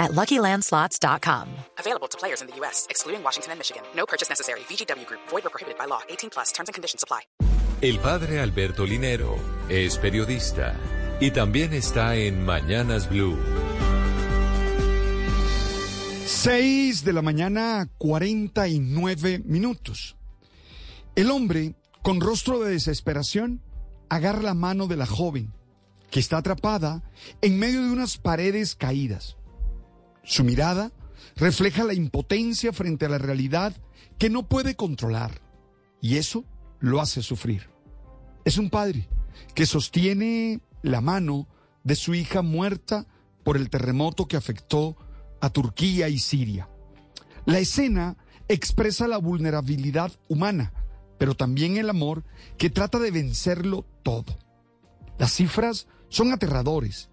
at LuckyLandSlots.com. Available to players in the U.S., excluding Washington and Michigan. No purchase necessary. VGW Group. Void or prohibited by law. 18 plus. Terms and conditions apply. El padre Alberto Linero es periodista y también está en Mañanas Blue. 6 de la mañana, 49 minutos. El hombre, con rostro de desesperación, agarra la mano de la joven, que está atrapada en medio de unas paredes caídas. Su mirada refleja la impotencia frente a la realidad que no puede controlar, y eso lo hace sufrir. Es un padre que sostiene la mano de su hija muerta por el terremoto que afectó a Turquía y Siria. La escena expresa la vulnerabilidad humana, pero también el amor que trata de vencerlo todo. Las cifras son aterradores.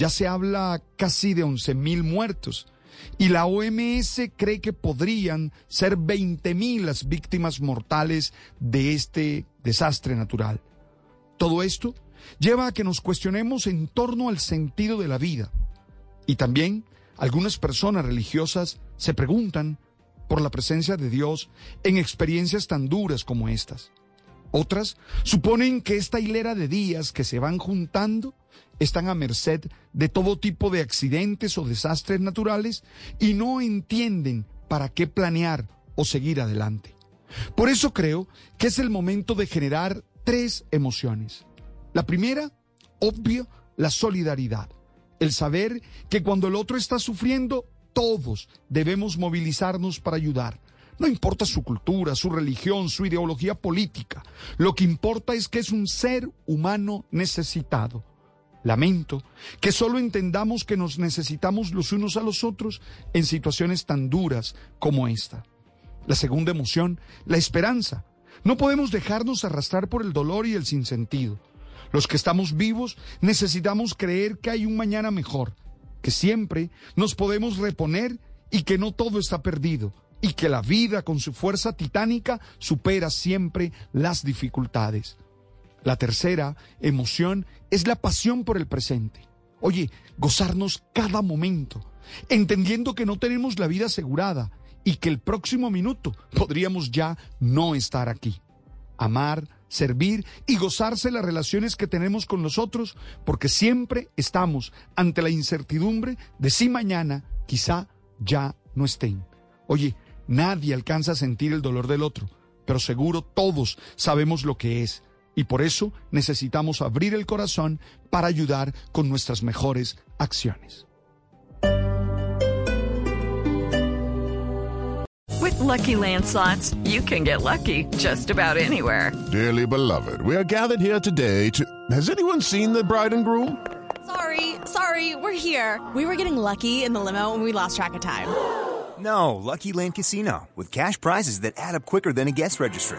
Ya se habla casi de 11.000 muertos y la OMS cree que podrían ser 20.000 las víctimas mortales de este desastre natural. Todo esto lleva a que nos cuestionemos en torno al sentido de la vida y también algunas personas religiosas se preguntan por la presencia de Dios en experiencias tan duras como estas. Otras suponen que esta hilera de días que se van juntando están a merced de todo tipo de accidentes o desastres naturales y no entienden para qué planear o seguir adelante. Por eso creo que es el momento de generar tres emociones. La primera, obvio, la solidaridad. El saber que cuando el otro está sufriendo, todos debemos movilizarnos para ayudar. No importa su cultura, su religión, su ideología política. Lo que importa es que es un ser humano necesitado. Lamento que solo entendamos que nos necesitamos los unos a los otros en situaciones tan duras como esta. La segunda emoción, la esperanza. No podemos dejarnos arrastrar por el dolor y el sinsentido. Los que estamos vivos necesitamos creer que hay un mañana mejor, que siempre nos podemos reponer y que no todo está perdido y que la vida con su fuerza titánica supera siempre las dificultades. La tercera emoción es la pasión por el presente. Oye, gozarnos cada momento, entendiendo que no tenemos la vida asegurada y que el próximo minuto podríamos ya no estar aquí. Amar, servir y gozarse las relaciones que tenemos con nosotros, porque siempre estamos ante la incertidumbre de si mañana quizá ya no estén. Oye, nadie alcanza a sentir el dolor del otro, pero seguro todos sabemos lo que es y por eso necesitamos abrir el corazón para ayudar con nuestras mejores acciones. With lucky landslots, you can get lucky just about anywhere. Dearly beloved, we are gathered here today to. Has anyone seen the bride and groom? Sorry, sorry, we're here. We were getting lucky in the limo and we lost track of time. No, Lucky Land Casino, with cash prizes that add up quicker than a guest registry